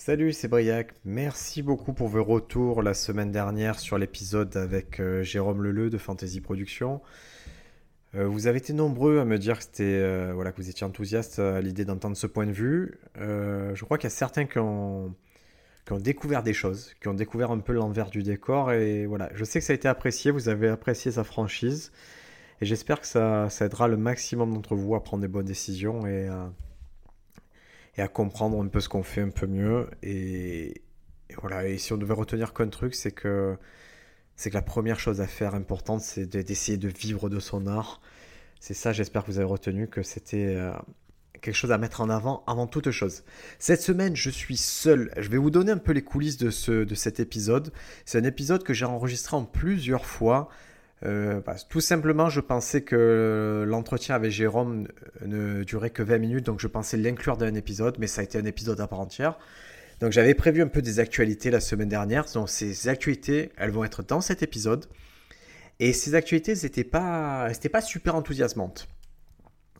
Salut, c'est Briac. Merci beaucoup pour vos retours la semaine dernière sur l'épisode avec euh, Jérôme Leleu de Fantasy Productions. Euh, vous avez été nombreux à me dire que, euh, voilà, que vous étiez enthousiaste à l'idée d'entendre ce point de vue. je crois qu'il y a certains qui ont, qui ont découvert des choses, qui ont découvert un peu l'envers du décor. Et voilà, je sais que ça a été apprécié, vous avez apprécié sa franchise. Et j'espère que ça, ça aidera le maximum d'entre vous à prendre des bonnes décisions et à à comprendre un peu ce qu'on fait un peu mieux. Et, voilà, et si on devait retenir qu'un truc, c'est que, c'est que la première chose à faire importante, c'est d'essayer de vivre de son art. C'est ça, j'espère que vous avez retenu que c'était euh, quelque chose à mettre en avant avant toute chose. Cette semaine, je suis seul. Je vais vous donner un peu les coulisses de, ce, de cet épisode. C'est un épisode que j'ai enregistré en plusieurs fois. Euh, tout simplement, je pensais que l'entretien avec Jérôme ne durait que 20 minutes, donc je pensais l'inclure dans un épisode, mais ça a été un épisode à part entière. Donc j'avais prévu un peu des actualités la semaine dernière, donc ces actualités, elles vont être dans cet épisode. Et ces actualités, n'étaient pas, pas super enthousiasmantes.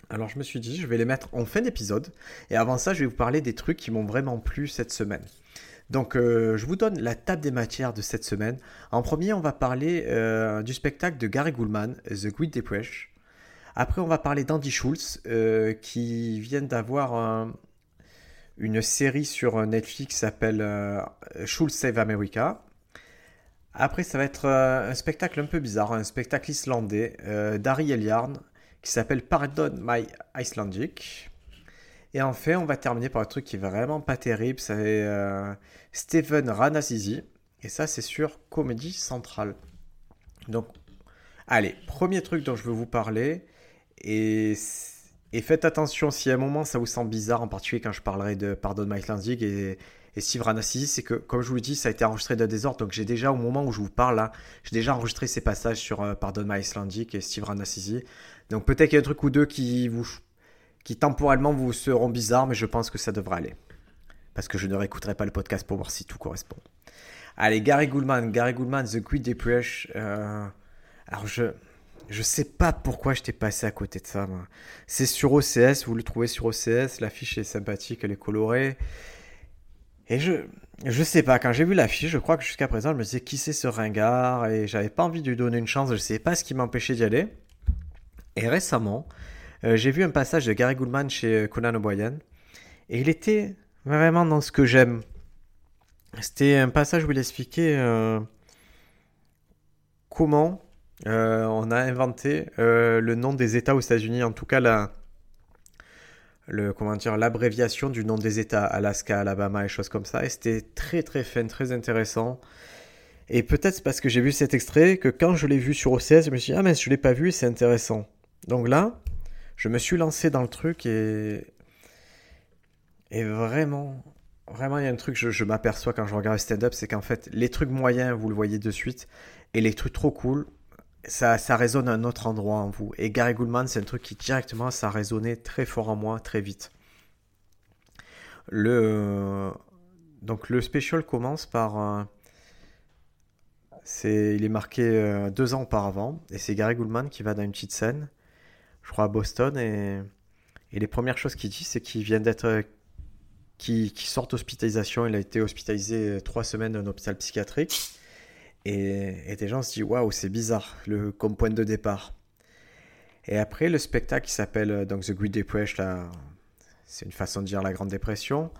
Alors je me suis dit, je vais les mettre en fin d'épisode. Et avant ça, je vais vous parler des trucs qui m'ont vraiment plu cette semaine. Donc, euh, je vous donne la table des matières de cette semaine. En premier, on va parler euh, du spectacle de Gary Goulman, The Great Depression. Après, on va parler d'Andy Schultz, euh, qui vient d'avoir une série sur Netflix qui s'appelle Schultz Save America. Après, ça va être un spectacle un peu bizarre, un spectacle islandais d'Ari Eliarn qui s'appelle Pardon My Icelandic. Et enfin, on va terminer par un truc qui est vraiment pas terrible, c'est euh, Stephen Ranasisi. Et ça, c'est sur Comédie Centrale. Donc, allez, premier truc dont je veux vous parler. Et, faites attention si à un moment ça vous semble bizarre, en particulier quand je parlerai de Pardon My Icelandic et, Steve Ranasisi, c'est que, comme je vous le dis, ça a été enregistré de désordre. Donc, j'ai déjà, au moment où je vous parle là, j'ai déjà enregistré ces passages sur euh, Pardon My Icelandic et Steve Ranasisi. Donc, peut-être qu'il y a un truc ou deux qui vous qui temporellement vous seront bizarres, mais je pense que ça devrait aller. Parce que je ne réécouterai pas le podcast pour voir si tout correspond. Allez, Gary Goulman, Gary Goulman, The Great Depression. Euh, alors je je sais pas pourquoi je t'ai passé à côté de ça. C'est sur OCS, vous le trouvez sur OCS, l'affiche est sympathique, elle est colorée. Et je je sais pas, quand j'ai vu l'affiche, je crois que jusqu'à présent, je me disais qui c'est ce ringard? Et j'avais pas envie de lui donner une chance, je sais pas ce qui m'empêchait d'y aller. Et récemment, euh, j'ai vu un passage de Gary Goulman chez euh, Conan O'Brien et il était vraiment dans ce que j'aime. C'était un passage où il expliquait euh, comment on a inventé le nom des États aux États-Unis, en tout cas la, le comment dire l'abréviation du nom des États, Alaska, Alabama et choses comme ça. Et c'était très très fin, très intéressant. Et peut-être parce que j'ai vu cet extrait que quand je l'ai vu sur OCS, je me suis dit ah mais je l'ai pas vu c'est intéressant. Donc là, je me suis lancé dans le truc et. Et vraiment, vraiment, il y a un truc que je, m'aperçois quand je regarde le stand-up, c'est qu'en fait, les trucs moyens, vous le voyez de suite, et les trucs trop cool, ça, ça résonne à un autre endroit en vous. Et Gary Goulman, c'est un truc qui directement, ça résonnait très fort en moi, très vite. Le, donc le special commence par... c'est, il est marqué euh, deux ans auparavant, et c'est Gary Goulman qui va dans une petite scène je crois, à Boston. Et, les premières choses qu'il dit, c'est qu'il vient d'être. qui, sort d'hospitalisation. Il a été hospitalisé trois semaines dans un hôpital psychiatrique. Et, des gens se disent waouh, c'est bizarre, le, comme point de départ. Et après, le spectacle qui s'appelle euh, The Great Depression, c'est une façon de dire la Grande Dépression.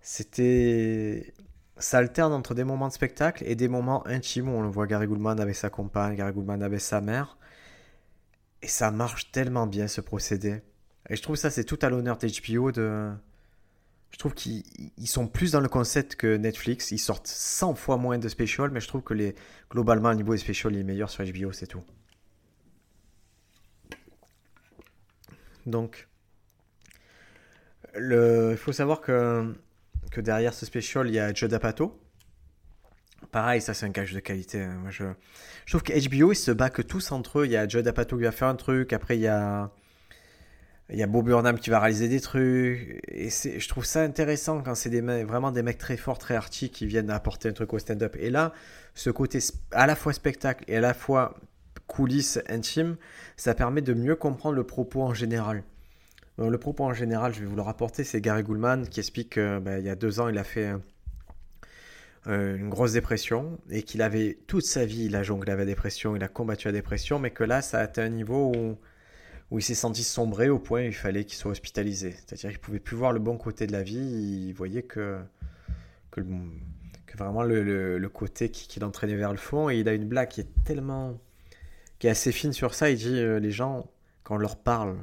C'était. Ça alterne entre des moments de spectacle et des moments intimes où on voit Gary Goulman avec sa compagne, Gary Goulman avec sa mère. Et ça marche tellement bien ce procédé. Et je trouve ça c'est tout à l'honneur d'HBO de... Je trouve qu'ils sont plus dans le concept que Netflix. Ils sortent 100 fois moins de special, mais je trouve que les, globalement, le niveau des special est meilleur sur HBO, c'est tout. Donc, il faut savoir que derrière ce special, il y a Joe D'Apato. Pareil, ça c'est un gage de qualité. Hein. Je... trouve que HBO, ils se battent tous entre eux. Il y a Joe D'Apato qui va faire un truc, après il y a il y a Bob Burnham qui va réaliser des trucs. Et je trouve ça intéressant quand c'est des vraiment des mecs très forts, très arty qui viennent apporter un truc au stand-up. Et là, ce côté à la fois spectacle et à la fois coulisses intimes, ça permet de mieux comprendre le propos en général. le propos en général, je vais vous le rapporter, c'est Gary Goulman qui explique qu'il ben, y a deux ans, il a fait euh, une grosse dépression et qu'il avait toute sa vie, il a jonglé avec la dépression, il a combattu la dépression, mais que là, ça a atteint un niveau où où il s'est senti sombré au point où il fallait qu'il soit hospitalisé. C'est-à-dire qu'il pouvait plus voir le bon côté de la vie, il voyait que, que, vraiment le, le, côté qui, l'entraînait vers le fond. Et il a une blague qui est tellement. qui est assez fine sur ça. Il dit euh, les gens, quand on leur parle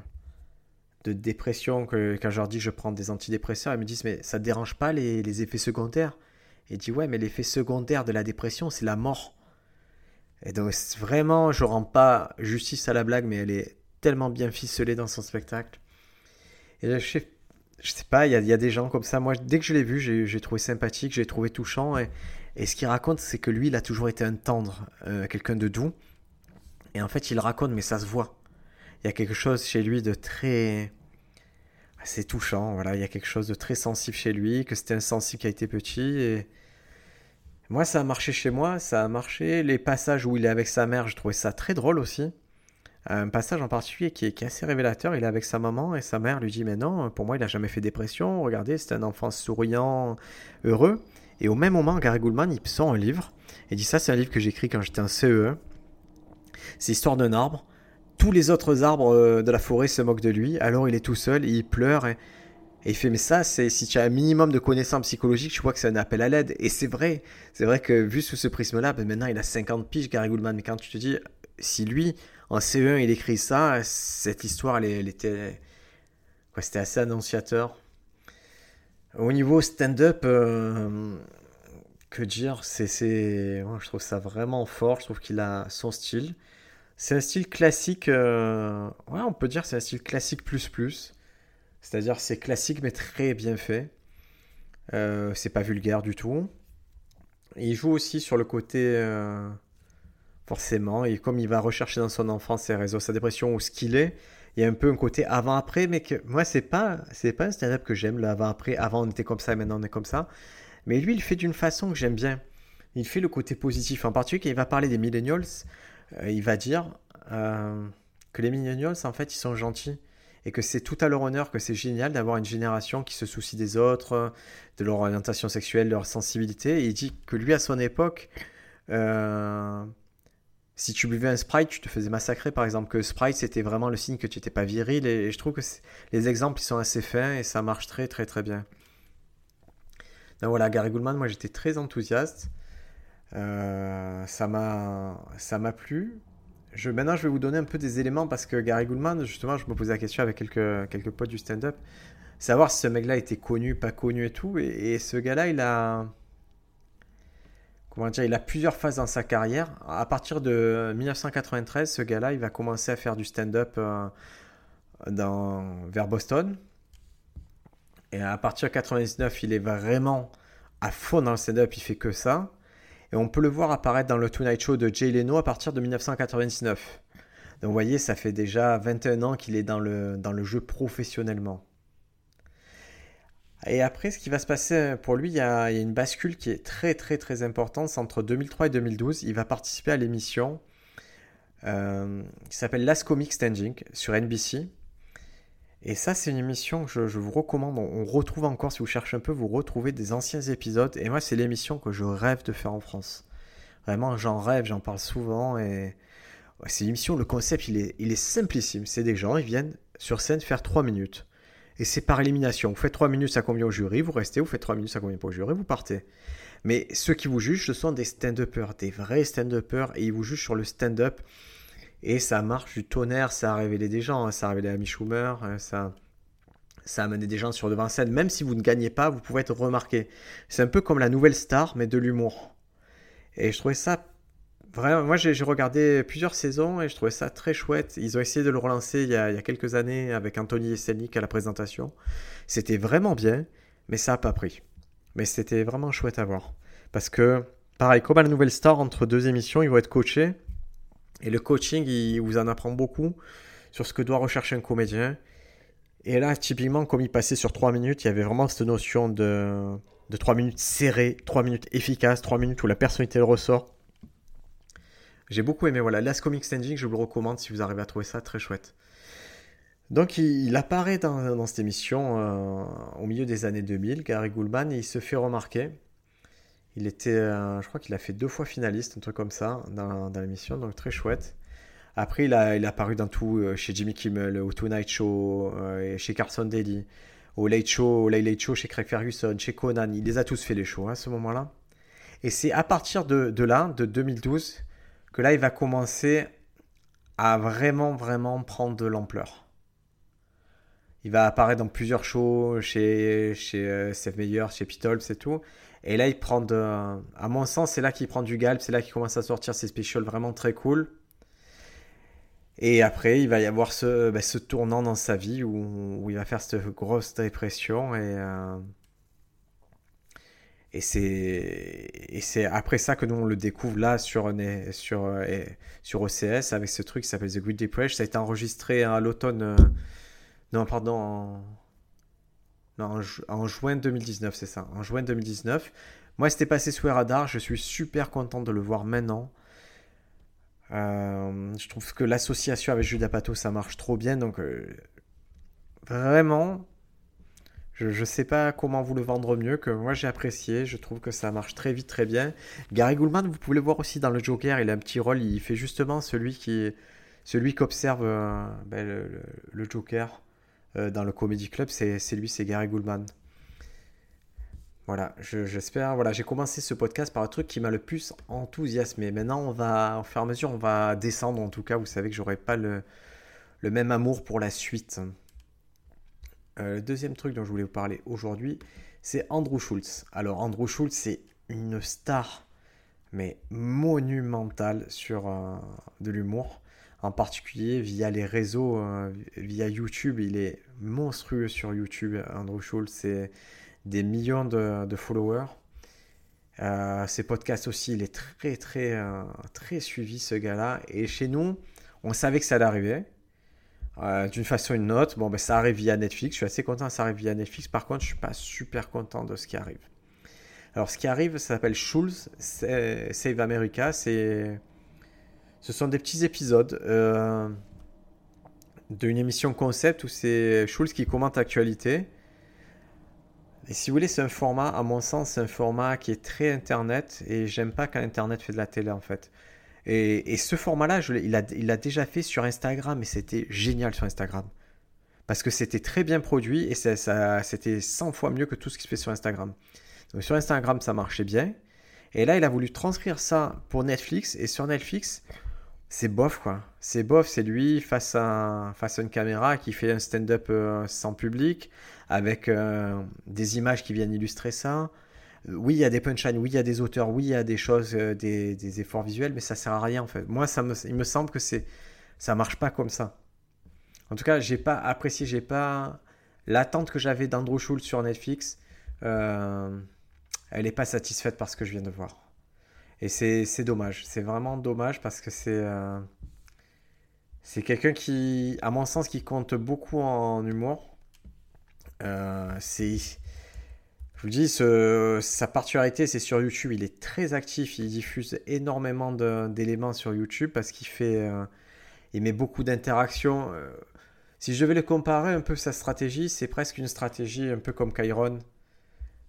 de dépression, que, quand je leur dis je prends des antidépresseurs, ils me disent mais ça ne dérange pas les, les effets secondaires? Il dit ouais, mais l'effet secondaire de la dépression, c'est la mort. Et donc vraiment, je rends pas justice à la blague, mais elle est tellement bien ficelé dans son spectacle. Et je sais, je sais pas, il y, a des gens comme ça. Moi, dès que je l'ai vu, j'ai trouvé sympathique, j'ai trouvé touchant. Et, et ce qu'il raconte, c'est que lui, il a toujours été un tendre, euh, quelqu'un de doux. Et en fait, il raconte, mais ça se voit. Il y a quelque chose chez lui de très. C'est touchant, voilà. Il y a quelque chose de très sensible chez lui, que c'était un sensible qui a été petit. Et moi, ça a marché chez moi, ça a marché. Les passages où il est avec sa mère, je trouvais ça très drôle aussi un passage en particulier qui est, assez révélateur. Il est avec sa maman et sa mère lui dit Mais non, pour moi, il n'a jamais fait dépression. Regardez, c'est un enfant souriant, heureux. Et au même moment, Gary Goulman, il sort un livre et dit Ça, c'est un livre que j'ai écrit quand j'étais en CE1. C'est l'histoire d'un arbre. Tous les autres arbres euh, de la forêt se moquent de lui. Alors il est tout seul, il pleure. Et, il fait, mais ça, c'est si tu as un minimum de connaissances psychologiques, tu vois que c'est un appel à l'aide. Et c'est vrai, c'est vrai que vu sous ce prisme-là, ben maintenant il a 50 piges, Gary Goulman. Mais quand tu te dis, si lui, en CE1, il écrit ça. Cette histoire, elle, était. C'était assez annonciateur. Au niveau stand-up, euh, que dire? C'est, Je trouve ça vraiment fort. Je trouve qu'il a son style. C'est un style classique. Euh, ouais, on peut dire c'est un style classique plus plus. C'est-à-dire c'est classique mais très bien fait. Euh, c'est pas vulgaire du tout. Il joue aussi sur le côté forcément. Et comme il va rechercher dans son enfance ses réseaux, sa dépression ou ce qu'il est, il y a un peu un côté avant-après, mais que moi, c'est pas, c'est pas un stand-up que j'aime, l'avant-après. Avant, on était comme ça, et maintenant, on est comme ça. Mais lui, il fait d'une façon que j'aime bien. Il fait le côté positif. En particulier, il va parler des millennials, euh, il va dire euh, que les millennials, en fait, ils sont gentils. Et que c'est tout à leur honneur, que c'est génial d'avoir une génération qui se soucie des autres, de leur orientation sexuelle, de leur sensibilité. Et il dit que lui, à son époque, euh, si tu buvais un Sprite, tu te faisais massacrer, par exemple, que Sprite, c'était vraiment le signe que tu n'étais pas viril. Et, je trouve que les exemples, ils sont assez fins et ça marche très, très, très bien. Donc voilà, Gary Goulman, moi, j'étais très enthousiaste. Euh, ça m'a plu. Maintenant, je vais vous donner un peu des éléments parce que Gary Goulman, justement, je me posais la question avec quelques, quelques potes du stand-up. Savoir si ce mec-là était connu, pas connu et tout. et ce gars-là, il a il a plusieurs phases dans sa carrière. À partir de 1993, ce gars-là, il va commencer à faire du stand-up euh, vers Boston. Et à partir de 99, il est vraiment à fond dans le stand-up, il fait que ça. Et on peut le voir apparaître dans le Tonight Show de Jay Leno à partir de 1999. Donc vous voyez, ça fait déjà 21 ans qu'il est dans le, jeu professionnellement. Et après, ce qui va se passer pour lui, il y, a, une bascule qui est très très très importante. C'est entre 2003 et 2012. Il va participer à l'émission euh, qui s'appelle Last Comic Standing sur NBC. Et ça, c'est une émission que je, vous recommande. On, retrouve encore, si vous cherchez un peu, vous retrouvez des anciens épisodes. Et moi, c'est l'émission que je rêve de faire en France. Vraiment, j'en rêve, j'en parle souvent. Et c'est une émission, le concept, il est, il est simplissime. C'est des gens, ils viennent sur scène faire 3 minutes et c'est par élimination. Vous faites 3 minutes, ça convient au jury, vous restez, vous faites 3 minutes, ça convient pas au jury, vous partez. Mais ceux qui vous jugent, ce sont des stand-uppers, des vrais stand-uppers, et ils vous jugent sur le stand-up. Et ça marche du tonnerre, ça a révélé des gens, hein. ça a révélé Amy Schumer, hein. ça, ça a amené des gens sur devant scène. Même si vous ne gagnez pas, vous pouvez être remarqué. C'est un peu comme la nouvelle star, mais de l'humour. Et je trouvais ça Vraiment, moi j'ai regardé plusieurs saisons et je trouvais ça très chouette. Ils ont essayé de le relancer il y a, quelques années avec Anthony Jeselnik à la présentation. C'était vraiment bien, mais ça n'a pas pris. mais c'était vraiment chouette à voir. Parce que, pareil, comme à la Nouvelle Star, entre deux émissions, ils vont être coachés. Et le coaching, il vous en apprend beaucoup sur ce que doit rechercher un comédien. Et là, typiquement, comme il passait sur 3 minutes, il y avait vraiment cette notion de, de 3 minutes serrées, 3 minutes efficaces, 3 minutes où la personnalité ressort. J'ai beaucoup aimé. Voilà, Last Comic Standing, je vous le recommande si vous arrivez à trouver ça très chouette. Donc il, apparaît dans, cette émission euh, au milieu des années 2000, Gary Goulman, et il se fait remarquer. Il était, euh, je crois qu'il a fait deux fois finaliste, un truc comme ça, dans, l'émission, donc très chouette. Après, il a, il a apparu dans tout, euh, chez Jimmy Kimmel, au Tonight Show, chez Carson Daly, au Late Show, Late Show, chez Craig Ferguson, chez Conan. Il les a tous fait les shows hein, à ce moment-là. Et c'est à partir de, là, de 2012, que là, il va commencer à vraiment, vraiment prendre de l'ampleur. Il va apparaître dans plusieurs shows chez, chez euh, Seth Meyer, chez Pitolps et tout. Et là, il prend à mon sens, c'est là qu'il prend du galp, c'est là qu'il commence à sortir ses specials vraiment très cool. Et après, il va y avoir ce, ce tournant dans sa vie où, il va faire cette grosse dépression et, euh, et c'est après ça que nous on le découvre là sur sur euh, sur OCS avec ce truc qui s'appelle The Great Depression. Ça a été enregistré à l'automne non, pardon, juin 2019, c'est ça. En juin 2019. Moi, c'était passé sous les radars. Je suis super content de le voir maintenant. Euh, je trouve que l'association avec Judas Pato, ça marche trop bien. Donc, euh, vraiment, je ne sais pas comment vous le vendre mieux que moi j'ai apprécié. Je trouve que ça marche très vite, très bien. Gary Goulman, vous pouvez le voir aussi dans le Joker. Il a un petit rôle. Il fait justement celui qui, celui qu'observe euh, ben, le, Joker. Euh, dans le Comedy Club, c'est lui, c'est Gary Goulman. Voilà, j'espère. voilà, j'ai commencé ce podcast par un truc qui m'a le plus enthousiasmé. Maintenant, on va, au fur et à mesure, on va descendre. En tout cas, vous savez que j'aurai pas le, le, même amour pour la suite. Euh, le deuxième truc dont je voulais vous parler aujourd'hui, c'est Andrew Schultz. Alors, Andrew Schultz, c'est une star, mais monumentale sur euh, de l'humour en particulier via les réseaux, euh, via YouTube. Il est monstrueux sur YouTube, Andrew Schultz. C'est des millions de, followers. Euh, ses podcasts aussi, il est très très euh, très suivi ce gars-là. Et chez nous, on savait que ça allait arriver. D'une façon ou d'une autre, bon ben ça arrive via Netflix. Je suis assez content ça arrive via Netflix. Par contre, je suis pas super content de ce qui arrive. Alors, ce qui arrive, ça s'appelle Schultz Save America. C'est ce sont des petits épisodes euh, d'une émission concept où c'est Schulz qui commente l'actualité. Et si vous voulez, c'est un format, à mon sens, c'est un format qui est très internet et j'aime pas quand internet fait de la télé en fait. Et, ce format-là, il l'a déjà fait sur Instagram et c'était génial sur Instagram. Parce que c'était très bien produit et ça c'était 100 fois mieux que tout ce qui se fait sur Instagram. Donc sur Instagram, ça marchait bien. Et là, il a voulu transcrire ça pour Netflix. Et sur Netflix, c'est bof quoi. C'est bof, c'est lui face à, face à une caméra qui fait un stand-up euh, sans public, avec euh, des images qui viennent illustrer ça. Oui, il y a des punchlines, oui, il y a des auteurs, oui, il y a des choses, euh, des, efforts visuels, mais ça sert à rien en fait. Moi, ça me, il me semble que c'est, ça marche pas comme ça. En tout cas, j'ai pas apprécié, j'ai pas l'attente que j'avais d'Andrew Schultz sur Netflix. elle n'est pas satisfaite par ce que je viens de voir. Et c'est dommage. C'est vraiment dommage parce que c'est euh, c'est quelqu'un qui, à mon sens, qui compte beaucoup en humour. Euh. Je vous dis, sa particularité, c'est sur YouTube. Il est très actif. Il diffuse énormément d'éléments sur YouTube parce qu'il fait. Euh, il met beaucoup d'interactions. si je devais le comparer un peu sa stratégie, c'est presque une stratégie un peu comme Kyron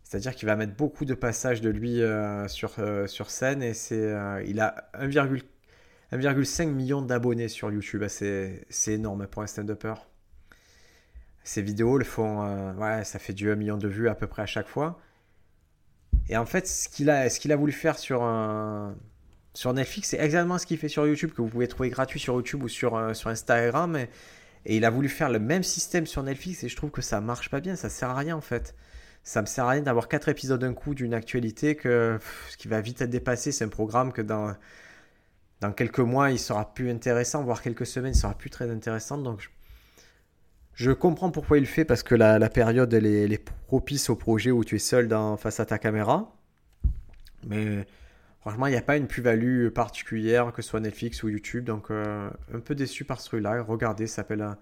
c'est-à-dire qu'il va mettre beaucoup de passages de lui euh, sur, euh, sur scène et c'est, euh, il a 1,5 million d'abonnés sur YouTube. Ah, c'est, énorme pour un stand-upper. Ses vidéos le font, ouais, ça fait du 1 million de vues à peu près à chaque fois. Et en fait, ce qu'il a, ce qu'il a voulu faire sur, sur Netflix, c'est exactement ce qu'il fait sur YouTube, que vous pouvez trouver gratuit sur YouTube ou sur, sur Instagram. Et, et il a voulu faire le même système sur Netflix et je trouve que ça marche pas bien, ça sert à rien en fait ça me sert à rien d'avoir quatre épisodes d'un coup d'une actualité que ce qui va vite être dépassé. C'est un programme que dans, dans quelques mois, il sera plus intéressant, voire quelques semaines, il sera plus très intéressant. Donc, Je comprends pourquoi il le fait parce que la, période elle est, propice au projet où tu es seul dans, face à ta caméra. Mais franchement, il n'y a pas une plus-value particulière que ce soit Netflix ou YouTube. Donc euh, un peu déçu par ce truc-là. Regardez, ça s'appelle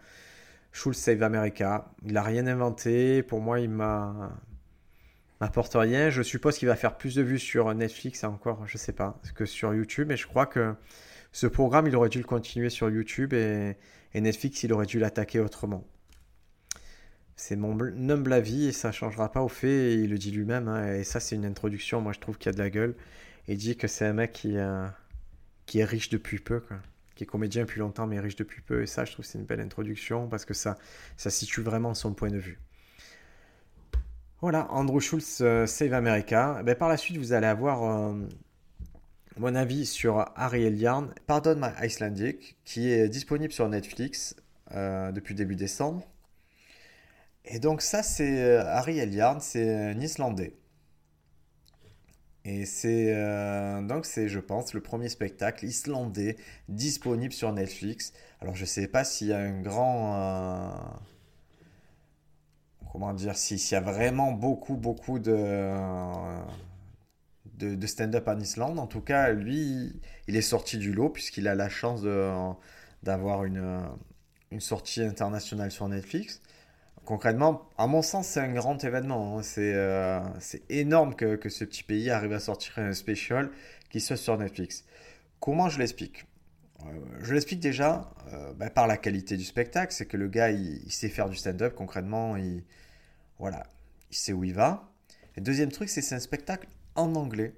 Schulz Save America. Il n'a rien inventé. Pour moi, il m'a m'apporte rien. Je suppose qu'il va faire plus de vues sur Netflix encore, je sais pas, que sur YouTube. Et je crois que ce programme, il aurait dû le continuer sur YouTube et, Netflix, il aurait dû l'attaquer autrement. C'est mon humble avis et ça changera pas au fait. il le dit lui-même. Hein, et ça, c'est une introduction. Moi, je trouve qu'il y a de la gueule. Il dit que c'est un mec qui, euh, est riche depuis peu, qui est comédien depuis longtemps, mais riche depuis peu. Et ça, je trouve c'est une belle introduction parce que ça situe vraiment son point de vue. Voilà, Andrew Schultz euh, Save America. Eh ben, par la suite, vous allez avoir euh, mon avis sur Ariel Yarn, Pardon My Icelandic, qui est disponible sur Netflix euh, depuis début décembre. Et donc ça, c'est Ariel Yarn, c'est un Islandais. Et c'est donc c'est, je pense, le premier spectacle islandais disponible sur Netflix. Alors je sais pas s'il y a un grand comment dire, s'il y a vraiment beaucoup, beaucoup de, de, stand-up en Islande, en tout cas, lui, il est sorti du lot puisqu'il a la chance d'avoir une, une sortie internationale sur Netflix. Concrètement, à mon sens, c'est un grand événement. Hein. Euh, c'est énorme que, que, ce petit pays arrive à sortir un special qui soit sur Netflix. Comment je l'explique? Euh, je l'explique déjà euh, bah, par la qualité du spectacle, c'est que le gars il, il sait faire du stand-up concrètement, il, voilà, il sait où il va. Et deuxième truc, c'est c'est un spectacle en anglais.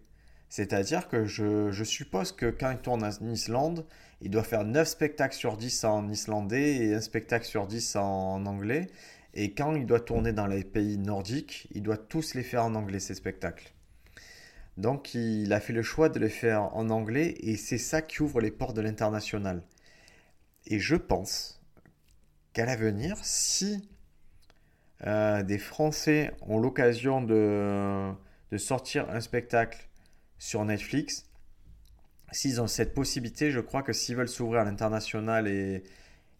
C'est-à-dire que je, suppose que quand il tourne en Islande, il doit faire 9 spectacles sur 10 en islandais et un spectacle sur 10 en anglais. Et quand il doit tourner dans les pays nordiques, il doit tous les faire en anglais, ces spectacles. Donc il a fait le choix de les faire en anglais et c'est ça qui ouvre les portes de l'international. Et je pense qu'à l'avenir, si euh, des Français ont l'occasion de, sortir un spectacle sur Netflix, s'ils ont cette possibilité, je crois que s'ils veulent s'ouvrir à l'international et,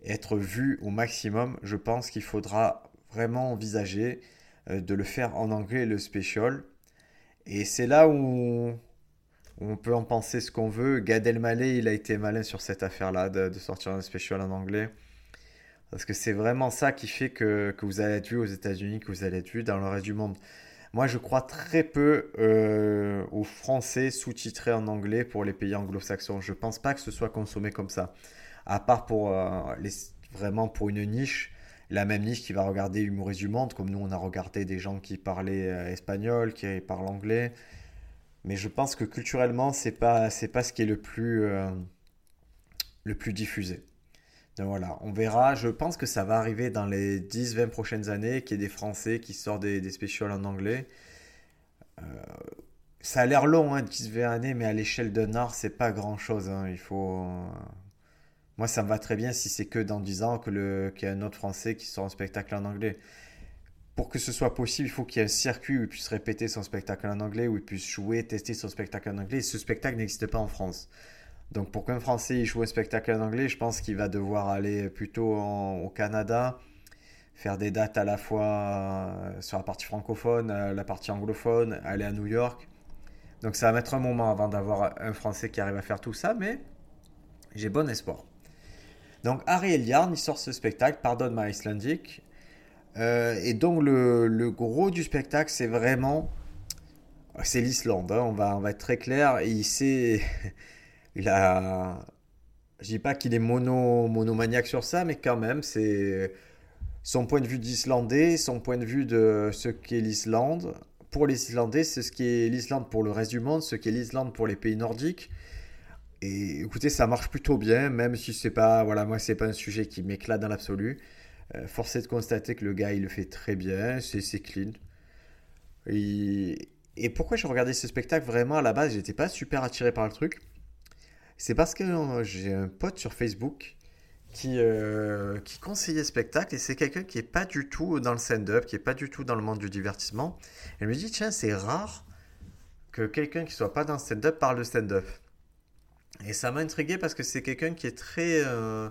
être vus au maximum, je pense qu'il faudra vraiment envisager euh, de le faire en anglais, le special. Et c'est là où on peut en penser ce qu'on veut. Gad Elmaleh, il a été malin sur cette affaire-là de, de sortir un special en anglais. Parce que c'est vraiment ça qui fait que, vous allez être vu aux États-Unis, que vous allez être vu dans le reste du monde. Moi, je crois très peu euh, aux Français sous-titrés en anglais pour les pays anglo-saxons. Je ne pense pas que ce soit consommé comme ça. À part pour euh, vraiment pour une niche, la même niche qui va regarder Humoristes du Monde, comme nous on a regardé des gens qui parlaient euh, espagnol, qui parlent anglais. Mais je pense que culturellement, c'est pas c'est pas ce qui est le plus le plus diffusé. Donc voilà, on verra. Je pense que ça va arriver dans les 10-20 prochaines années qu'il y ait des Français qui sortent des, des en anglais. Euh, ça a l'air long, hein, 10-20 années, mais à l'échelle d'un art, c'est pas grand chose. Hein. Il faut. Euh, moi, ça me va très bien si c'est que dans 10 ans qu'il y a un autre Français qui sort un spectacle en anglais. Pour que ce soit possible, il faut qu'il y ait un circuit où il puisse répéter son spectacle en anglais, où il puisse jouer, tester son spectacle en anglais. ce spectacle n'existe pas en France. Donc pour qu'un Français joue un spectacle en anglais, je pense qu'il va devoir aller plutôt au Canada, faire des dates à la fois euh, sur la partie francophone, euh, la partie anglophone, aller à New York. Donc ça va mettre un moment avant d'avoir un Français qui arrive à faire tout ça, mais j'ai bon espoir. Donc Harry Yarn, il sort ce spectacle, Pardon My Icelandic. Euh, et donc le, gros du spectacle, c'est vraiment... C'est l'Islande, hein, on, va, on va être très clair. il sait... il a. Je dis pas qu'il est mono, monomaniaque sur ça, mais quand même, c'est son point de vue d'Islandais, son point de vue de ce qu'est l'Islande. Pour les Islandais, c'est ce qui est l'Islande pour le reste du monde, ce qu'est l'Islande pour les pays nordiques. Et écoutez, ça marche plutôt bien, même si c'est pas, voilà, moi c'est pas un sujet qui m'éclate dans l'absolu. Euh, force est de constater que le gars il le fait très bien, c'est clean. Et, et pourquoi je regardais ce spectacle vraiment à la base, j'étais pas super attiré par le truc. C'est parce que euh, j'ai un pote sur Facebook qui, euh, qui conseillait spectacle et c'est quelqu'un qui est pas du tout dans le stand-up, qui est pas du tout dans le monde du divertissement. Elle me dit tiens c'est rare que quelqu'un qui soit pas dans le stand-up parle de stand-up. Et ça m'a intrigué parce que c'est quelqu'un qui est très euh,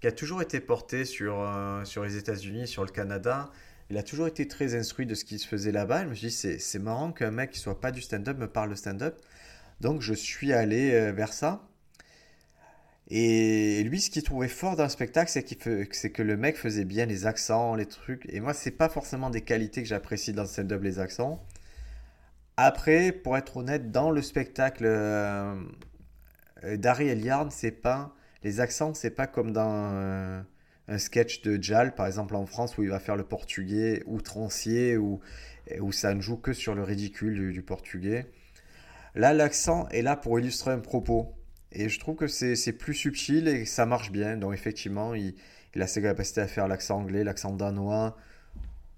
qui a toujours été porté sur, sur les États-Unis, sur le Canada. Il a toujours été très instruit de ce qui se faisait là-bas. Je me suis dit, c'est marrant qu'un mec qui soit pas du stand-up me parle de stand-up. Donc je suis allé vers ça. Et lui, ce qu'il trouvait fort dans le spectacle, c'est que le mec faisait bien les accents, les trucs. Et moi, c'est pas forcément des qualités que j'apprécie dans le stand-up, les accents. Après, pour être honnête, dans le spectacle euh, d'Harry Eliard, c'est pas les accents, c'est pas comme dans euh, un sketch de Jal, par exemple en France, où il va faire le portugais outrancier, ou où ça ne joue que sur le ridicule du portugais. Là, l'accent est là pour illustrer un propos. Et je trouve que c'est plus subtil et ça marche bien. Donc effectivement, il, a ses capacités à faire l'accent anglais, l'accent danois.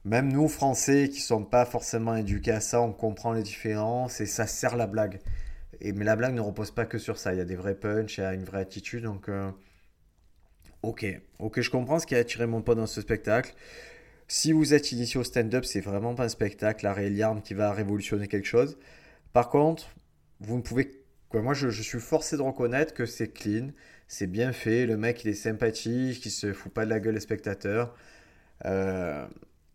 Même nous, Français, qui ne sommes pas forcément éduqués à ça, on comprend les différences et ça sert la blague. Et, mais la blague ne repose pas que sur ça. Il y a des vrais punchs, il y a une vraie attitude. Donc, euh, ok. Ok, je comprends ce qui a attiré mon pote dans ce spectacle. Si vous êtes initié au stand-up, c'est vraiment pas un spectacle, la réelle qui va révolutionner quelque chose. Par contre, vous ne pouvez moi, je, suis forcé de reconnaître que c'est clean, c'est bien fait, le mec, il est sympathique, il se fout pas de la gueule des spectateurs. Euh,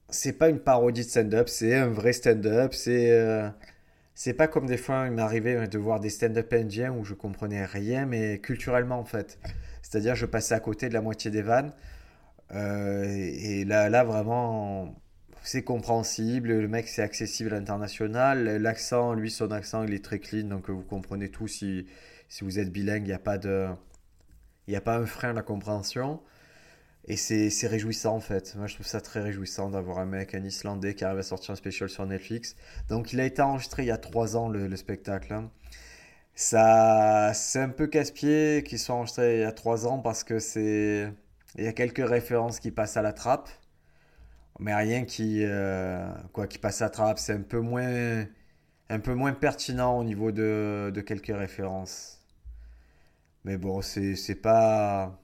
c'est pas une parodie de stand-up, c'est un vrai stand-up, c'est... Euh, pas comme des fois, il m'arrivait de voir des stand-up indiens où je comprenais rien, mais culturellement en fait. C'est-à-dire, je passais à côté de la moitié des vannes. Euh, et là, là, vraiment, c'est compréhensible, le mec c'est accessible à l'international, l'accent, lui son accent il est très clean, donc vous comprenez tout si, si vous êtes bilingue, il n'y a pas de... Il n'y a pas un frein à la compréhension. Et c'est réjouissant en fait. Moi je trouve ça très réjouissant d'avoir un mec, un Islandais qui arrive à sortir un spécial sur Netflix. Donc il a été enregistré il y a trois ans le, spectacle. Hein. Ça, c'est un peu casse-pied qu'il soit enregistré il y a trois ans parce que c'est, il y a quelques références qui passent à la trappe mais rien qui, euh, quoi, qui passe à trappe. C'est un peu moins, un peu moins pertinent au niveau de, de quelques références. Mais bon, c'est, c'est pas.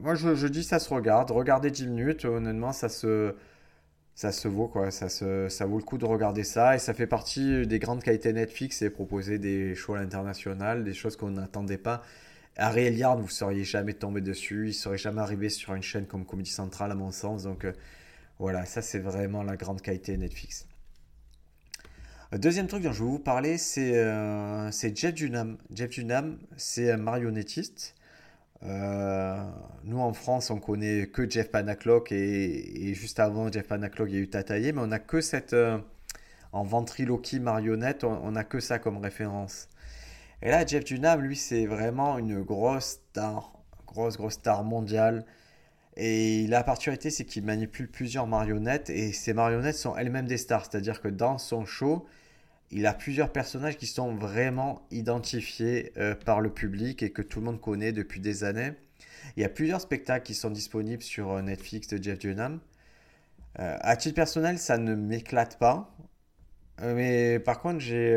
Moi, je, je, dis ça se regarde. Regardez 10 minutes, honnêtement, ça se, ça se vaut, quoi. Ça, se, ça vaut le coup de regarder ça. Et ça fait partie des grandes qualités Netflix et proposer des shows à l'international, des choses qu'on n'attendait pas. À Yard, vous seriez jamais tombé dessus. Il serait jamais arrivé sur une chaîne comme Comedy Central, à mon sens. Donc. Euh, voilà, ça c'est vraiment la grande qualité Netflix. Deuxième truc dont je vais vous parler, c'est euh, Jeff Dunham. Jeff Dunham, c'est un marionnettiste. Euh, nous en France, on connaît que Jeff Panaclock et, juste avant Jeff Panaclock, il y a eu Tataillé, mais on n'a que cette. Euh, en ventriloquie marionnette, on n'a que ça comme référence. Et là, Jeff Dunham, lui, c'est vraiment une grosse star, grosse, grosse star mondiale. Et la particularité, c'est qu'il manipule plusieurs marionnettes et ces marionnettes sont elles-mêmes des stars. C'est-à-dire que dans son show, il a plusieurs personnages qui sont vraiment identifiés euh, par le public et que tout le monde connaît depuis des années. Il y a plusieurs spectacles qui sont disponibles sur euh, Netflix de Jeff Dunham. Euh, à titre personnel, ça ne m'éclate pas. mais par contre, j'ai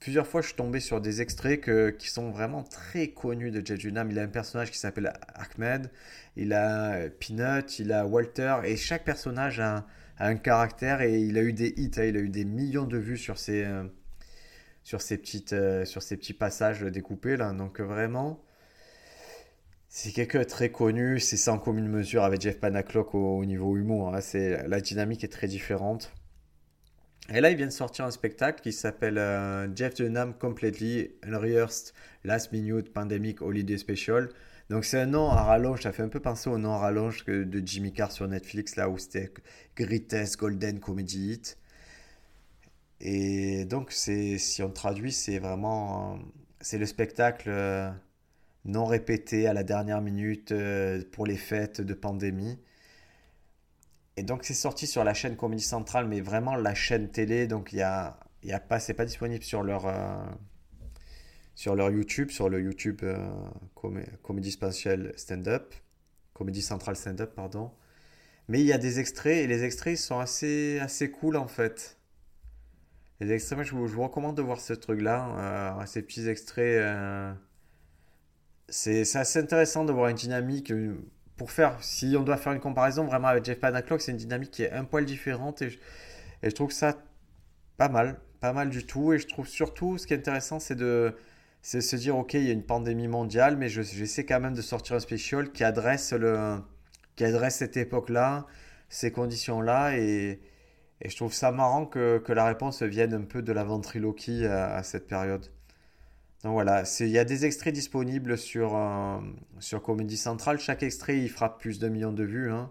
plusieurs fois, je suis tombé sur des extraits qui sont vraiment très connus de Jeff Dunham. Il a un personnage qui s'appelle Ahmed, il a euh, Peanut, il a Walter, et chaque personnage a, un caractère et il a eu des hits, hein. il a eu des millions de vues sur ces, euh, sur petites, euh, sur petits passages découpés. Là. Donc vraiment, c'est quelqu'un très connu, c'est sans commune mesure avec Jeff Panaclock au, niveau humour. Hein. La dynamique est très différente. Et là, il vient de sortir un spectacle qui s'appelle euh, Jeff Dunham Completely Unrehearsed Last Minute Pandemic Holiday Special. Donc c'est un nom à rallonge, ça fait un peu penser au nom à rallonge de Jimmy Carr sur Netflix, là où c'était Greatest Golden Comedy Hit. Et donc si on traduit, c'est vraiment c'est le spectacle euh, non répété à la dernière minute euh, pour les fêtes de pandémie. Et donc c'est sorti sur la chaîne Comédie Centrale, mais vraiment la chaîne télé. Donc il y a, y a pas, c'est pas disponible sur leur euh, sur leur YouTube, sur le YouTube euh, Comédie Spatiale Stand Up, Comédie Centrale Stand Up, pardon. Mais il y a des extraits et les extraits sont assez assez cool en fait. Les extraits, je vous, je vous recommande de voir ce truc-là, euh, ces petits extraits. c'est assez intéressant de voir une dynamique pour faire, si on doit faire une comparaison vraiment avec Jeff Panaclock, c'est une dynamique qui est un poil différente et je, je trouve ça pas mal, pas mal du tout. Et je trouve surtout, ce qui est intéressant, c'est de, se dire, ok, il y a une pandémie mondiale, mais j'essaie quand même de sortir un special qui adresse, le, qui adresse cette époque-là, ces conditions-là, et, je trouve ça marrant que, la réponse vienne un peu de la ventriloquie à cette période. Donc voilà, il y a des extraits disponibles sur, euh, sur Comedy Central. Chaque extrait, il frappe plus d'un million de vues. Hein.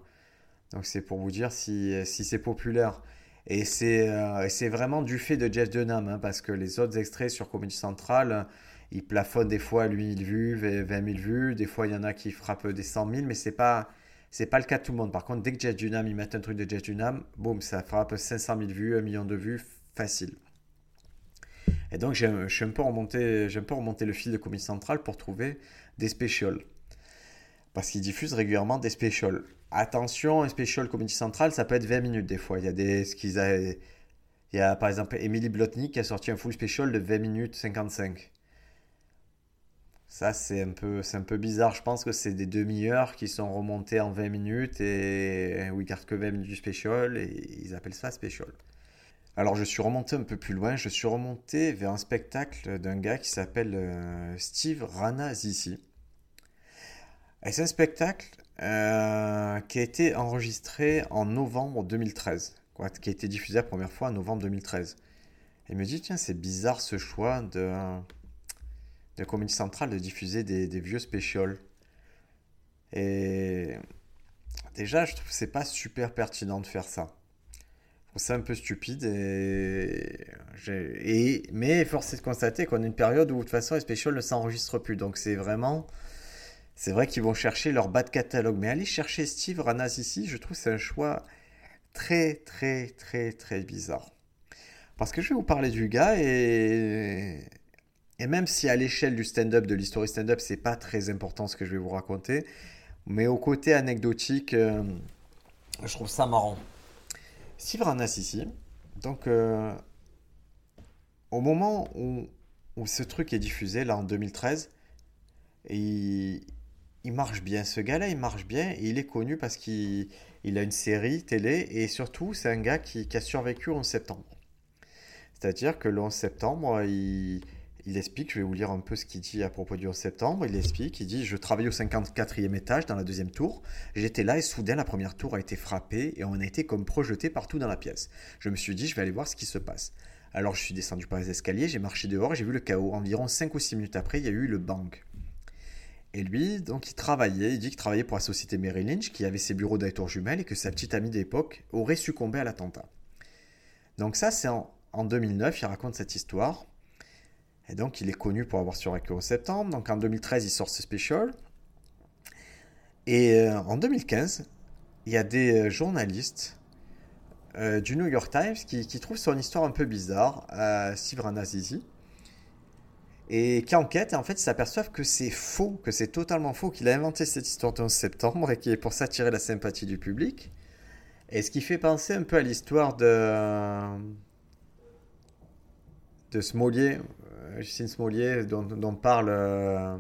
Donc c'est pour vous dire si, si c'est populaire. Et c'est euh, vraiment du fait de Jeff Dunham, hein, parce que les autres extraits sur Comedy Central, ils plafonnent des fois 8000 vues, 20 000 vues. Des fois, il y en a qui frappent des 100 000, mais c'est pas pas le cas tout le monde. Par contre, dès que Jeff Dunham, ils mettent un truc de Jeff Dunham, boum, ça frappe 500 000 vues, 1 million de vues, facile. Et donc, suis un peu remonté, le fil de Comedy Central pour trouver des specials. Parce qu'ils diffusent régulièrement des specials. Attention, un special Comedy Central, ça peut être 20 minutes des fois. Il y a des. Il y a par exemple Emily Blotny qui a sorti un full special de 20 minutes 55. Ça, c'est un, peu, un peu bizarre. Je pense que c'est des demi-heures qui sont remontées en 20 minutes et où ils gardent que 20 minutes du special et ils appellent ça special. Alors je suis remonté un peu plus loin, je suis remonté vers un spectacle d'un gars qui s'appelle euh, Steve Ranazizi. Et c'est un spectacle euh, qui a été enregistré en novembre 2013, quoi, qui a été diffusé la première fois en novembre 2013. Et il me dit, tiens, c'est bizarre ce choix de, de Comédie Centrale de diffuser des, vieux specials. Et déjà, je trouve que c'est pas super pertinent de faire ça c'est un peu stupide. Et, mais force est de constater qu'on a une période où de toute façon les specials ne s'enregistrent plus. Donc c'est vraiment. C'est vrai qu'ils vont chercher leur bas de catalogue. Mais aller chercher Steve Ranas ici, je trouve c'est un choix très très très très bizarre. Parce que je vais vous parler du gars et. Et même si à l'échelle du stand-up, de l'histoire stand-up, c'est pas très important ce que je vais vous raconter, mais au côté anecdotique, euh, je trouve ça marrant. Steve ici. Donc, euh, au moment où, ce truc est diffusé, là en 2013, il, marche bien. Ce gars-là, il marche bien et il est connu parce qu'il a une série télé et surtout, c'est un gars qui, qui, a survécu en septembre. C'est-à-dire que le 11 septembre, il, il explique, je vais vous lire un peu ce qu'il dit à propos du 11 septembre. Il explique, il dit Je travaillais au 54e étage dans la deuxième tour. J'étais là et soudain la première tour a été frappée et on a été comme projeté partout dans la pièce. Je me suis dit Je vais aller voir ce qui se passe. Alors je suis descendu par les escaliers, j'ai marché dehors et j'ai vu le chaos. Environ 5 ou 6 minutes après, il y a eu le bang. Et lui, donc, il travaillait, il dit qu'il travaillait pour la société Merrill Lynch, qui avait ses bureaux dans les tours jumelles et que sa petite amie d'époque aurait succombé à l'attentat. Donc, ça, c'est en, en 2009, il raconte cette histoire. Et donc, il est connu pour avoir survécu au septembre. Donc, en 2013, il sort ce special. Et euh, en 2015, il y a des euh, journalistes euh, du New York Times qui, trouvent son histoire un peu bizarre, à Steve Ranazizi, et qui enquêtent et en fait s'aperçoivent que c'est faux, que c'est totalement faux, qu'il a inventé cette histoire de 11 septembre et qui est pour s'attirer la sympathie du public. Et ce qui fait penser un peu à l'histoire de de Smolier, Justine Smollier, dont, parle euh,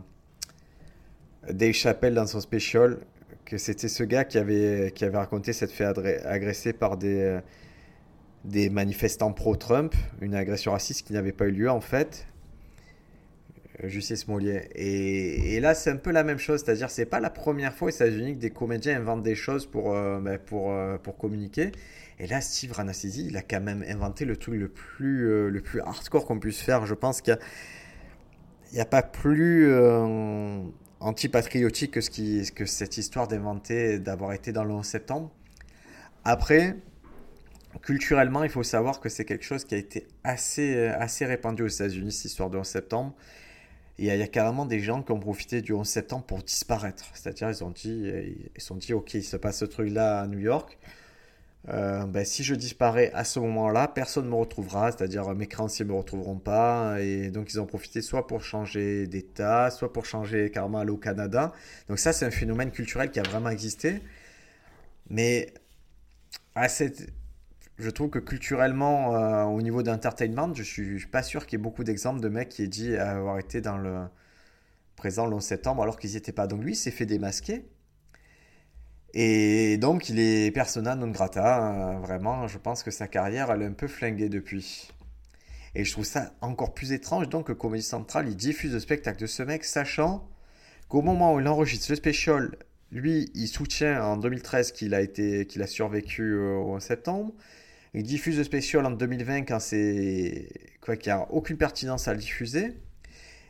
Dave Chappelle dans son special, que c'était ce gars qui avait, qui avait raconté s'être fait agresser par des, des manifestants pro-Trump, une agression raciste qui n'avait pas eu lieu en fait. Euh, Justine Smollier. Et, et, là, c'est un peu la même chose, c'est-à-dire c'est pas la première fois aux États-Unis que des comédiens inventent des choses pour, euh, ben, pour, pour communiquer. Et là, Steve Ranasisi, il a quand même inventé le truc le plus, euh, hardcore qu'on puisse faire. Je pense qu'il n'y a, pas plus euh, antipatriotique que, cette histoire d'inventer, d'avoir été dans le 11 septembre. Après, culturellement, il faut savoir que c'est quelque chose qui a été assez, assez répandu aux États-Unis, cette histoire de 11 septembre. Il y, a, il y, a, carrément des gens qui ont profité du 11 septembre pour disparaître. C'est-à-dire, ils ont dit, ils sont dit, ok, il se passe ce truc-là à New York. Euh, ben, si je disparais à ce moment-là, personne ne me retrouvera, c'est-à-dire mes créanciers ne me retrouveront pas. Et donc ils ont profité soit pour changer d'État, soit pour changer carrément aller au Canada. Donc ça, c'est un phénomène culturel qui a vraiment existé. Mais à cette... je trouve que culturellement, euh, au niveau d'entertainment, je ne suis pas sûr qu'il y ait beaucoup d'exemples de mecs qui aient dit avoir été dans le présent le 11 septembre alors qu'ils n'y étaient pas. Donc lui, s'est fait démasquer. Et donc, il est persona non grata. Hein, vraiment, je pense que sa carrière, elle est un peu flinguée depuis. Et je trouve ça encore plus étrange donc que Comedy Central il diffuse le spectacle de ce mec, sachant qu'au moment où il enregistre le special, lui il soutient en 2013 qu'il a été qu'il a survécu euh, en septembre. Il diffuse le special en 2020 quand c'est quoi qu'il n'y a aucune pertinence à le diffuser.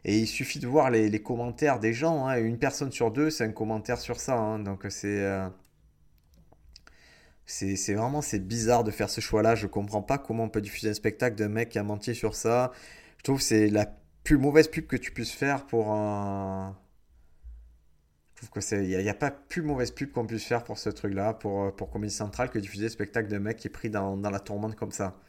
Et il suffit de voir les, commentaires des gens. Hein. Une personne sur deux, c'est un commentaire sur ça. Hein. Donc c'est euh, c'est vraiment c'est bizarre de faire ce choix-là. Je comprends pas comment on peut diffuser un spectacle d'un mec qui a menti sur ça. Je trouve c'est la plus mauvaise pub que tu puisses faire pour un. Je trouve que c'est il n'y a, pas plus mauvaise pub qu'on puisse faire pour ce truc-là, pour euh, pour Comédie Centrale, que diffuser un spectacle d'un mec qui est pris dans la tourmente comme ça.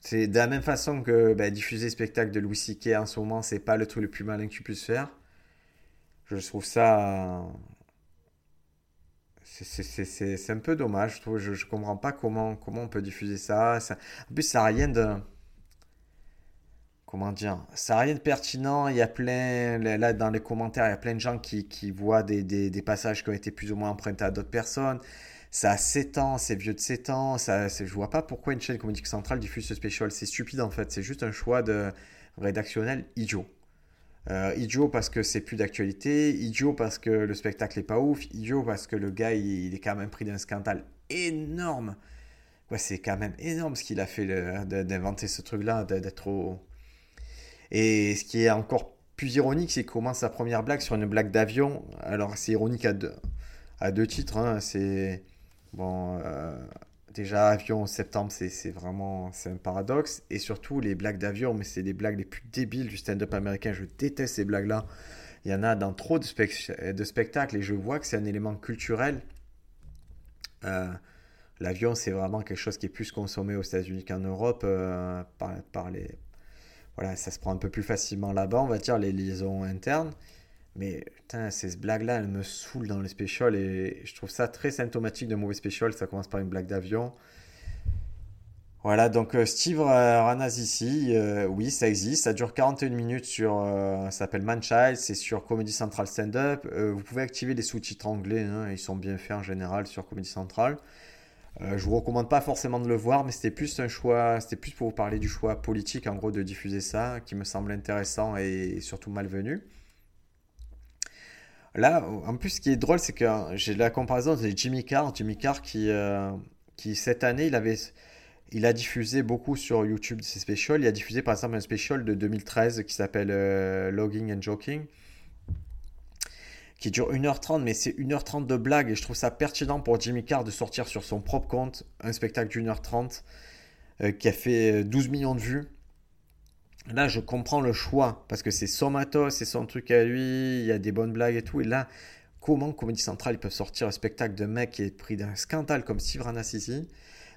C'est de la même façon que ben, diffuser le spectacle de Louis C.K. en ce moment, c'est pas le truc le plus malin que tu puisses faire. Je trouve ça c'est un peu dommage, je trouve. Je, comprends pas comment, comment on peut diffuser ça. En plus, ça n'a rien de. Comment dire Ça n'a rien de pertinent. Il y a plein. Là, dans les commentaires, il y a plein de gens qui, voient des, des, passages qui ont été plus ou moins empruntés à d'autres personnes. Ça a 7 ans, c'est vieux de 7 ans. Ça, je vois pas pourquoi une chaîne comme Centrale diffuse ce special. C'est stupide en fait. C'est juste un choix de rédactionnel idiot. Euh, idiot parce que c'est plus d'actualité, idiot parce que le spectacle est pas ouf, idiot parce que le gars il, est quand même pris d'un scandale énorme. Ouais, c'est quand même énorme ce qu'il a fait d'inventer ce truc-là, d'être trop. Et ce qui est encore plus ironique, c'est qu'il commence sa première blague sur une blague d'avion. Alors c'est ironique à deux, à deux titres. Hein. C'est bon. Euh, déjà avion en septembre, c'est vraiment un paradoxe. Et surtout les blagues d'avion, mais c'est des blagues les plus débiles du stand-up américain. Je déteste ces blagues-là. Il y en a dans trop de, spectacles et je vois que c'est un élément culturel. Euh, l'avion, c'est vraiment quelque chose qui est plus consommé aux États-Unis qu'en Europe euh, par, les. Voilà, ça se prend un peu plus facilement là-bas, on va dire, les liaisons internes. Mais putain, ces blagues-là, elles me saoulent dans les specials et je trouve ça très symptomatique de mauvais special. Ça commence par une blague d'avion. Voilà, donc euh, Steve Ranas ici, euh, oui, ça existe. Ça dure 41 minutes sur. Euh, ça s'appelle Manchild, c'est sur Comedy Central Stand-Up. vous pouvez activer les sous-titres anglais, hein, ils sont bien faits en général sur Comedy Central. je vous recommande pas forcément de le voir, mais c'était plus un choix, c'était plus pour vous parler du choix politique en gros de diffuser ça, qui me semble intéressant et surtout malvenu. Là, en plus, ce qui est drôle, c'est que j'ai la comparaison de Jimmy Carr. Jimmy Carr qui, euh, qui cette année, il avait, il a diffusé beaucoup sur YouTube ses specials. Il a diffusé par exemple un special de 2013 qui s'appelle euh, Logging and Joking, qui dure 1h30, mais c'est 1h30 de blague et je trouve ça pertinent pour Jimmy Carr de sortir sur son propre compte un spectacle d'une heure 30 euh, qui a fait 12 millions de vues. Là, je comprends le choix parce que c'est son matos, c'est son truc à lui, il y a des bonnes blagues et tout. Et là, comment Comedy Central ils peuvent sortir un spectacle de mec qui est pris d'un scandale comme Steve ici,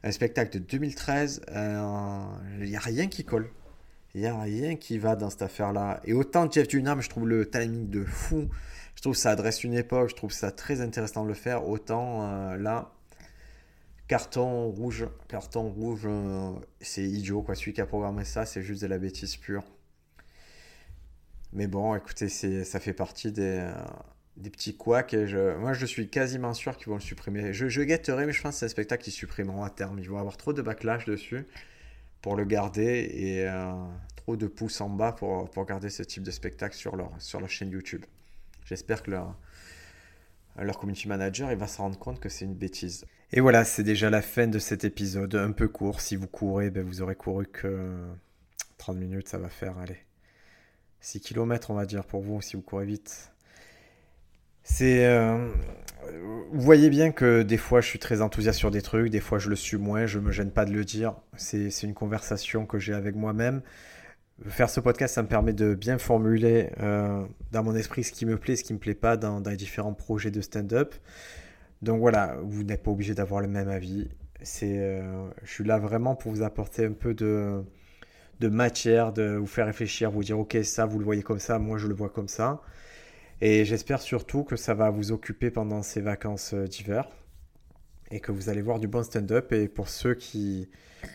un spectacle de 2013, euh, il n'y a rien qui colle. Il n'y a rien qui va dans cette affaire-là. Et autant Jeff Dunham, je trouve le timing de fou. Je trouve ça adresse une époque, je trouve ça très intéressant de le faire. Autant euh, là, Carton rouge, carton rouge, euh, c'est idiot quoi. Celui qui a programmé ça, c'est juste de la bêtise pure. Mais bon, écoutez, ça fait partie des, euh, des petits couacs. Et je, moi, je suis quasiment sûr qu'ils vont le supprimer. Je, je guetterai, mais je pense que c'est un spectacle qu'ils supprimeront à terme. Ils vont avoir trop de backlash dessus pour le garder et euh, trop de pouces en bas pour, pour garder ce type de spectacle sur leur, sur leur chaîne YouTube. J'espère que leur, leur community manager il va se rendre compte que c'est une bêtise. Et voilà, c'est déjà la fin de cet épisode, un peu court. Si vous courez, ben vous aurez couru que 30 minutes, ça va faire, allez, 6 km on va dire pour vous, si vous courez vite. C'est... Euh, vous voyez bien que des fois je suis très enthousiaste sur des trucs, des fois je le suis moins, je me gêne pas de le dire. C'est une conversation que j'ai avec moi-même faire ce podcast, ça me permet de bien formuler euh, dans mon esprit ce qui me plaît, ce qui me plaît pas dans, les différents projets de stand-up. Donc voilà, vous n'êtes pas obligé d'avoir le même avis. C'est, euh, je suis là vraiment pour vous apporter un peu de, de matière, de vous faire réfléchir, vous dire ok ça vous le voyez comme ça, moi je le vois comme ça. Et j'espère surtout que ça va vous occuper pendant ces vacances euh, d'hiver et que vous allez voir du bon stand-up. Et pour ceux qui,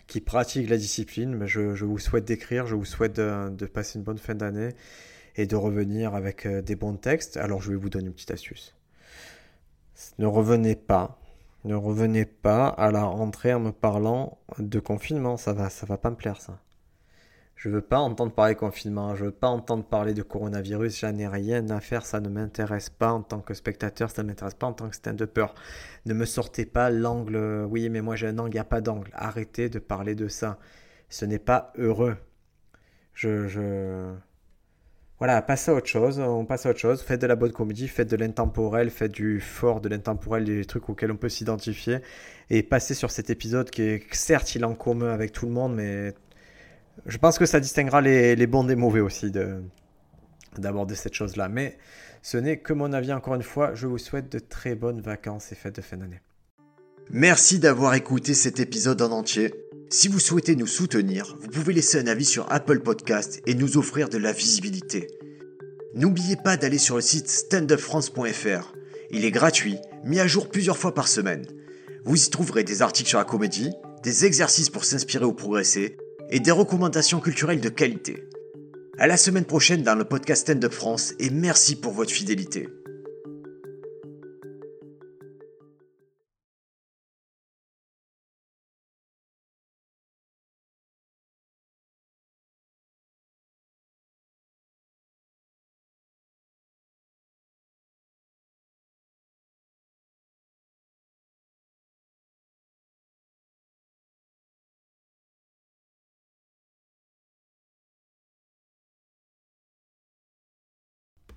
qui pratiquent la discipline, je, vous souhaite d'écrire, je vous souhaite de, passer une bonne fin d'année et de revenir avec euh, des bons textes. Alors je vais vous donner une petite astuce. Ne revenez pas, ne revenez pas à la rentrée en me parlant de confinement, ça va, ça va pas me plaire ça. Je veux pas entendre parler confinement, je veux pas entendre parler de coronavirus, j'en ai rien à faire, ça ne m'intéresse pas en tant que spectateur, ça ne m'intéresse pas en tant que stand-upper. Ne me sortez pas l'angle, oui mais moi j'ai un angle, il n'y a pas d'angle. Arrêtez de parler de ça. Ce n'est pas heureux. Je, je... Voilà, passez à autre chose, on passe à autre chose, faites de la bonne comédie, faites de l'intemporel, faites du fort, de l'intemporel, des trucs auxquels on peut s'identifier, et passez sur cet épisode qui certes, il est en commun avec tout le monde, mais je pense que ça distinguera les, bons des mauvais aussi de, d'aborder cette chose-là. Mais ce n'est que mon avis, encore une fois. Je vous souhaite de très bonnes vacances et fêtes de fin d'année. Merci d'avoir écouté cet épisode en entier. Si vous souhaitez nous soutenir, vous pouvez laisser un avis sur Apple Podcast et nous offrir de la visibilité. N'oubliez pas d'aller sur le site standupfrance.fr. Il est gratuit, mis à jour plusieurs fois par semaine. Vous y trouverez des articles sur la comédie, des exercices pour s'inspirer ou progresser, et des recommandations culturelles de qualité. À la semaine prochaine dans le podcast Stand Up France et merci pour votre fidélité.